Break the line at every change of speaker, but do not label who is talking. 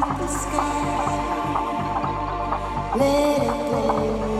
the sky. Let it blow.